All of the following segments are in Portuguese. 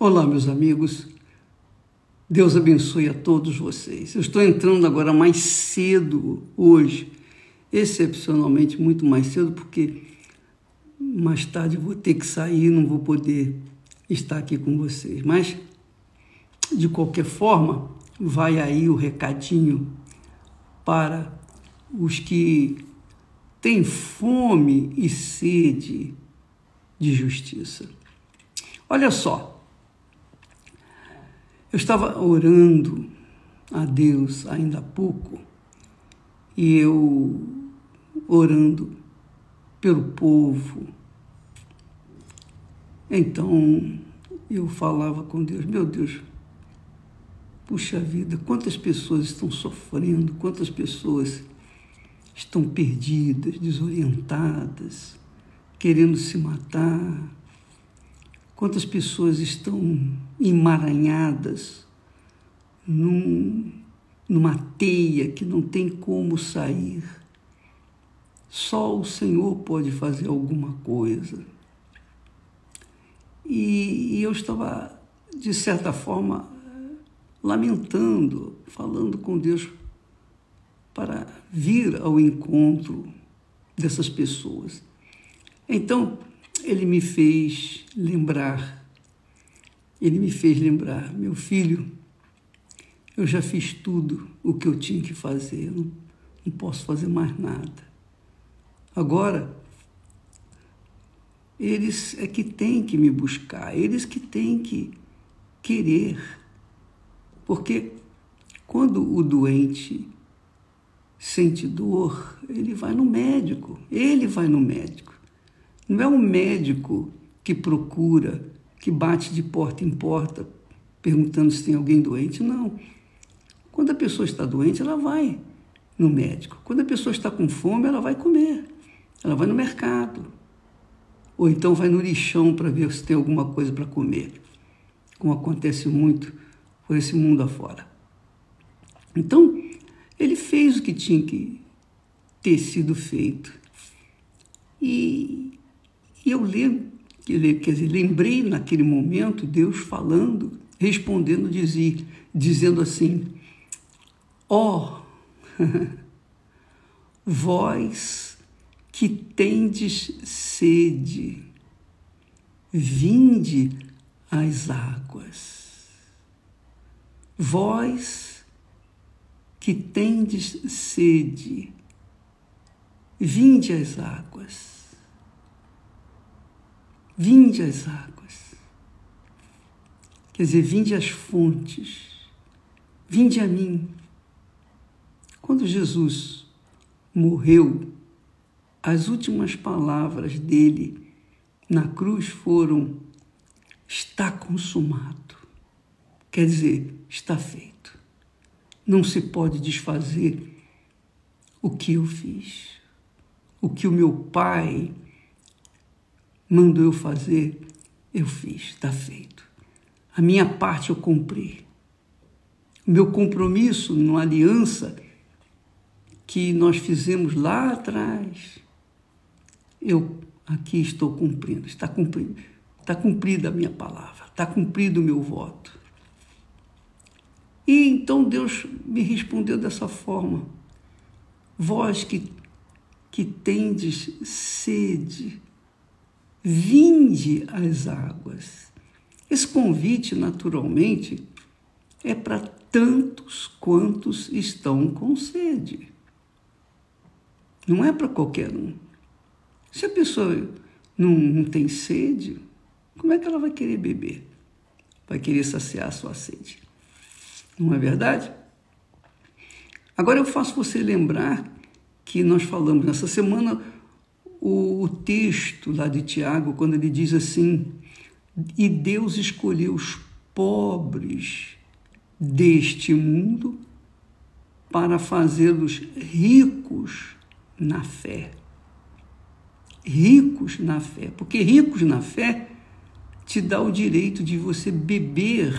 Olá, meus amigos. Deus abençoe a todos vocês. Eu estou entrando agora mais cedo hoje, excepcionalmente muito mais cedo, porque mais tarde vou ter que sair, não vou poder estar aqui com vocês. Mas, de qualquer forma, vai aí o recadinho para os que têm fome e sede de justiça. Olha só, eu estava orando a Deus ainda há pouco e eu orando pelo povo. Então eu falava com Deus, meu Deus, puxa vida, quantas pessoas estão sofrendo, quantas pessoas estão perdidas, desorientadas, querendo se matar, Quantas pessoas estão emaranhadas num, numa teia que não tem como sair. Só o Senhor pode fazer alguma coisa. E, e eu estava, de certa forma, lamentando, falando com Deus para vir ao encontro dessas pessoas. Então, ele me fez lembrar, ele me fez lembrar, meu filho, eu já fiz tudo o que eu tinha que fazer, não, não posso fazer mais nada. Agora, eles é que têm que me buscar, eles que têm que querer. Porque quando o doente sente dor, ele vai no médico, ele vai no médico. Não é um médico que procura, que bate de porta em porta perguntando se tem alguém doente. Não. Quando a pessoa está doente, ela vai no médico. Quando a pessoa está com fome, ela vai comer. Ela vai no mercado. Ou então vai no lixão para ver se tem alguma coisa para comer, como acontece muito por esse mundo afora. Então, ele fez o que tinha que ter sido feito. E e eu lembro, quer dizer, lembrei naquele momento Deus falando, respondendo, dizia, dizendo assim: Ó, oh, vós que tendes sede, vinde às águas. Vós que tendes sede, vinde às águas. Vinde às águas. Quer dizer, vinde às fontes. Vinde a mim. Quando Jesus morreu, as últimas palavras dele na cruz foram: está consumado. Quer dizer, está feito. Não se pode desfazer o que eu fiz, o que o meu Pai mandou eu fazer, eu fiz, está feito. A minha parte eu cumpri. O meu compromisso numa aliança que nós fizemos lá atrás, eu aqui estou cumprindo, está cumprindo, está cumprida a minha palavra, está cumprido o meu voto. E então Deus me respondeu dessa forma: Vós que, que tendes sede vinde às águas. Esse convite, naturalmente, é para tantos quantos estão com sede. Não é para qualquer um. Se a pessoa não, não tem sede, como é que ela vai querer beber? Vai querer saciar a sua sede. Não é verdade? Agora eu faço você lembrar que nós falamos nessa semana o, o texto lá de Tiago, quando ele diz assim: E Deus escolheu os pobres deste mundo para fazê-los ricos na fé. Ricos na fé, porque ricos na fé te dá o direito de você beber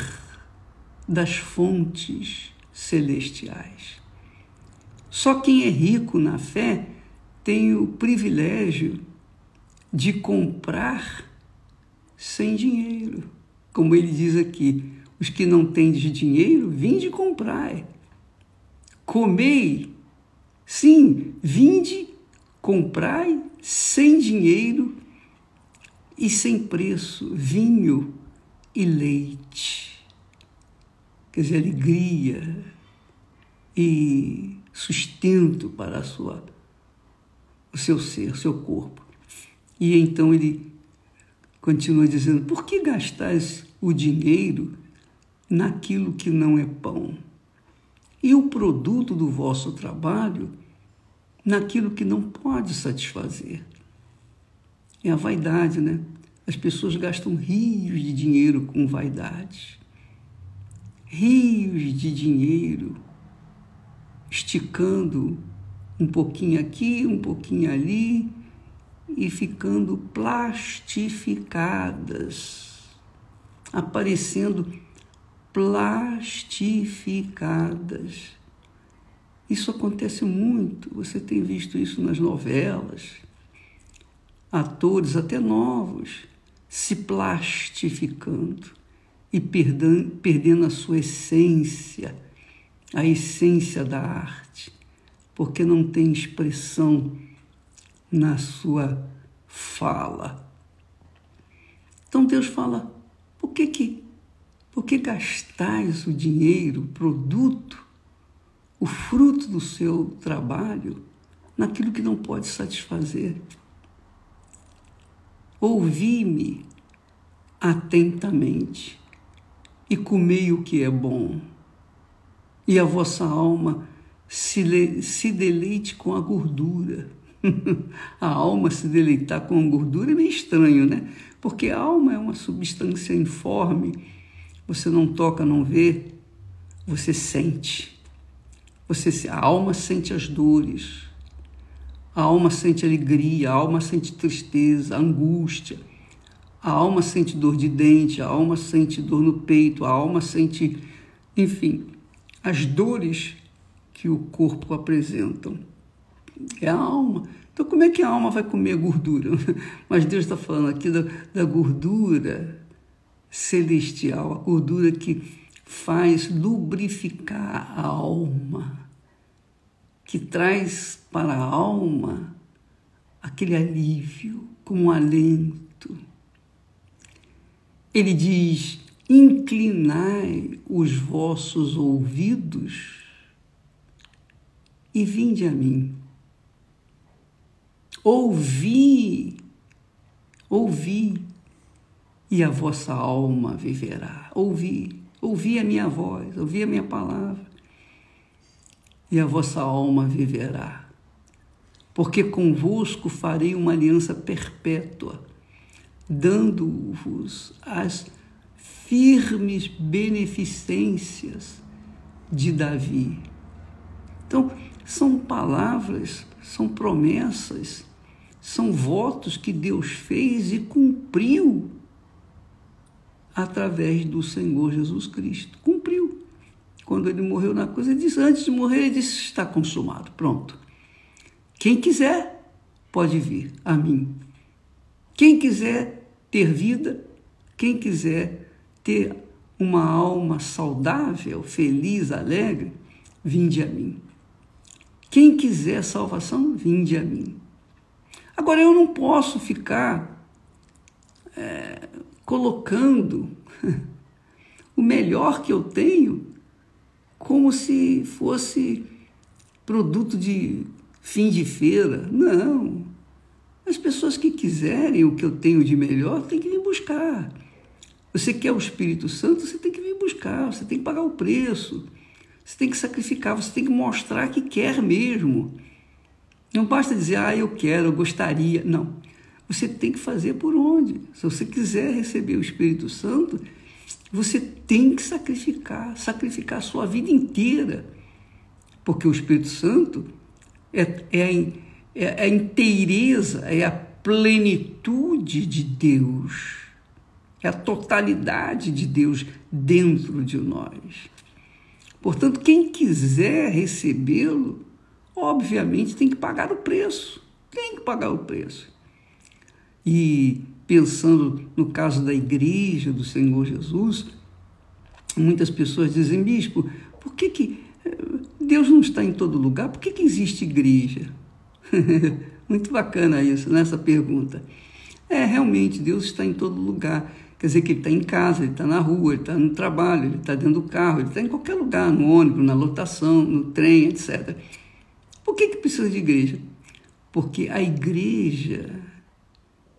das fontes celestiais. Só quem é rico na fé tem o privilégio de comprar sem dinheiro. como ele diz aqui, os que não têm de dinheiro, vinde comprai. Comei, sim, vinde, comprai sem dinheiro e sem preço, vinho e leite. Quer dizer, alegria e sustento para a sua, o seu ser, o seu corpo. E então ele continua dizendo: por que gastais o dinheiro naquilo que não é pão? E o produto do vosso trabalho naquilo que não pode satisfazer. É a vaidade, né? As pessoas gastam rios de dinheiro com vaidade. Rios de dinheiro, esticando um pouquinho aqui, um pouquinho ali e ficando plastificadas, aparecendo plastificadas. Isso acontece muito, você tem visto isso nas novelas. Atores, até novos, se plastificando e perdendo, perdendo a sua essência, a essência da arte, porque não tem expressão na sua fala. Então Deus fala: por que que, por que gastais o dinheiro, o produto, o fruto do seu trabalho naquilo que não pode satisfazer? Ouvi-me atentamente e comei o que é bom, e a vossa alma se, se deleite com a gordura a alma se deleitar com gordura é meio estranho, né? Porque a alma é uma substância informe, você não toca, não vê, você sente. Você, a alma sente as dores, a alma sente alegria, a alma sente tristeza, angústia, a alma sente dor de dente, a alma sente dor no peito, a alma sente, enfim, as dores que o corpo apresentam é a alma. Então, como é que a alma vai comer gordura? Mas Deus está falando aqui da, da gordura celestial, a gordura que faz lubrificar a alma, que traz para a alma aquele alívio, como um alento. Ele diz: inclinai os vossos ouvidos e vinde a mim. Ouvi, ouvi, e a vossa alma viverá. Ouvi, ouvi a minha voz, ouvi a minha palavra, e a vossa alma viverá. Porque convosco farei uma aliança perpétua, dando-vos as firmes beneficências de Davi. Então, são palavras, são promessas são votos que Deus fez e cumpriu através do Senhor Jesus Cristo. Cumpriu. Quando ele morreu na cruz, ele disse, antes de morrer, ele disse: está consumado. Pronto. Quem quiser, pode vir a mim. Quem quiser ter vida, quem quiser ter uma alma saudável, feliz, alegre, vinde a mim. Quem quiser salvação, vinde a mim. Agora, eu não posso ficar é, colocando o melhor que eu tenho como se fosse produto de fim de feira. Não. As pessoas que quiserem o que eu tenho de melhor têm que vir buscar. Você quer o Espírito Santo, você tem que vir buscar, você tem que pagar o preço, você tem que sacrificar, você tem que mostrar que quer mesmo. Não basta dizer, ah, eu quero, eu gostaria. Não. Você tem que fazer por onde. Se você quiser receber o Espírito Santo, você tem que sacrificar, sacrificar a sua vida inteira. Porque o Espírito Santo é, é, a, é a inteireza, é a plenitude de Deus, é a totalidade de Deus dentro de nós. Portanto, quem quiser recebê-lo, obviamente tem que pagar o preço. Tem que pagar o preço. E pensando no caso da igreja do Senhor Jesus, muitas pessoas dizem, bispo, por que, que eh, Deus não está em todo lugar? Por que, que existe igreja? Muito bacana isso, nessa né, pergunta. É, realmente, Deus está em todo lugar. Quer dizer que ele está em casa, ele está na rua, ele está no trabalho, ele está dentro do carro, ele está em qualquer lugar, no ônibus, na lotação, no trem, etc. Por que, que precisa de igreja? Porque a igreja,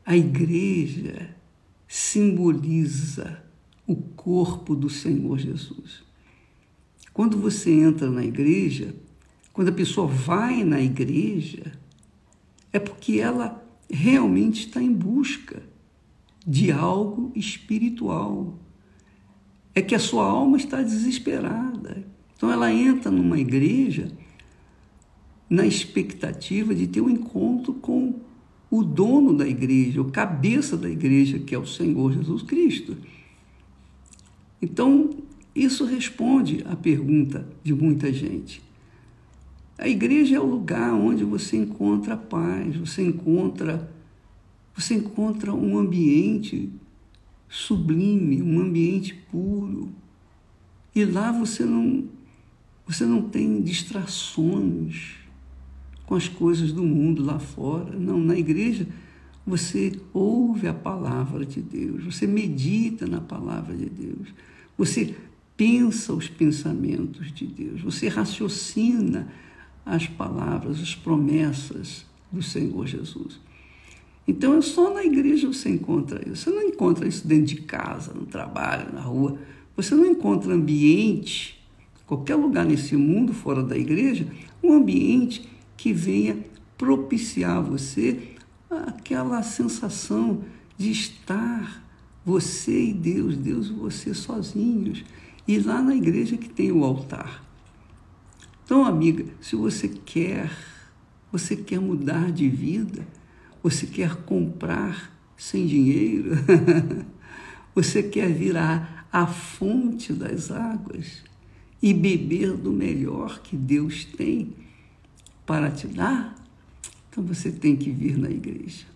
a igreja simboliza o corpo do Senhor Jesus. Quando você entra na igreja, quando a pessoa vai na igreja, é porque ela realmente está em busca de algo espiritual. É que a sua alma está desesperada. Então ela entra numa igreja na expectativa de ter um encontro com o dono da igreja, o cabeça da igreja, que é o Senhor Jesus Cristo. Então, isso responde à pergunta de muita gente. A igreja é o lugar onde você encontra paz, você encontra você encontra um ambiente sublime, um ambiente puro. E lá você não você não tem distrações com as coisas do mundo lá fora. Não, na igreja você ouve a palavra de Deus, você medita na palavra de Deus, você pensa os pensamentos de Deus, você raciocina as palavras, as promessas do Senhor Jesus. Então, é só na igreja você encontra isso. Você não encontra isso dentro de casa, no trabalho, na rua. Você não encontra ambiente, qualquer lugar nesse mundo, fora da igreja, um ambiente que venha propiciar você aquela sensação de estar você e Deus, Deus e você sozinhos. E lá na igreja que tem o altar. Então, amiga, se você quer, você quer mudar de vida, você quer comprar sem dinheiro, você quer virar a fonte das águas e beber do melhor que Deus tem para te dar, então você tem que vir na igreja.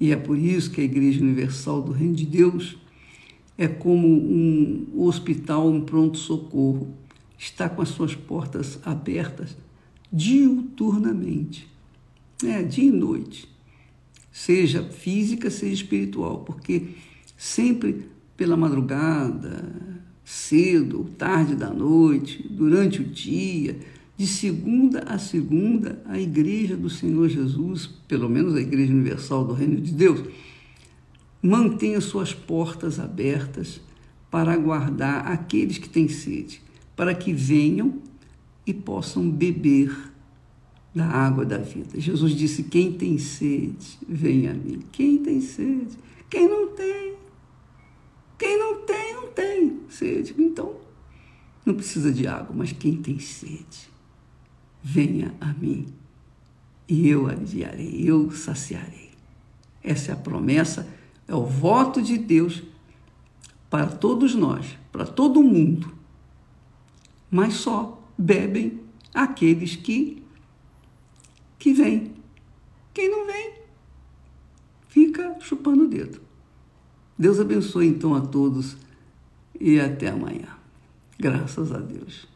E é por isso que a Igreja Universal do Reino de Deus é como um hospital, um pronto-socorro. Está com as suas portas abertas diuturnamente, é, dia e noite, seja física, seja espiritual, porque sempre pela madrugada, cedo, tarde da noite, durante o dia, de segunda a segunda, a Igreja do Senhor Jesus, pelo menos a Igreja Universal do Reino de Deus, mantém as suas portas abertas para aguardar aqueles que têm sede para que venham e possam beber da água da vida. Jesus disse: Quem tem sede, venha a mim. Quem tem sede? Quem não tem? Quem não tem, não tem sede. Então, não precisa de água, mas quem tem sede, venha a mim e eu aliviarei, eu saciarei. Essa é a promessa, é o voto de Deus para todos nós, para todo mundo mas só bebem aqueles que que vêm. Quem não vem, fica chupando o dedo. Deus abençoe então a todos e até amanhã. Graças a Deus.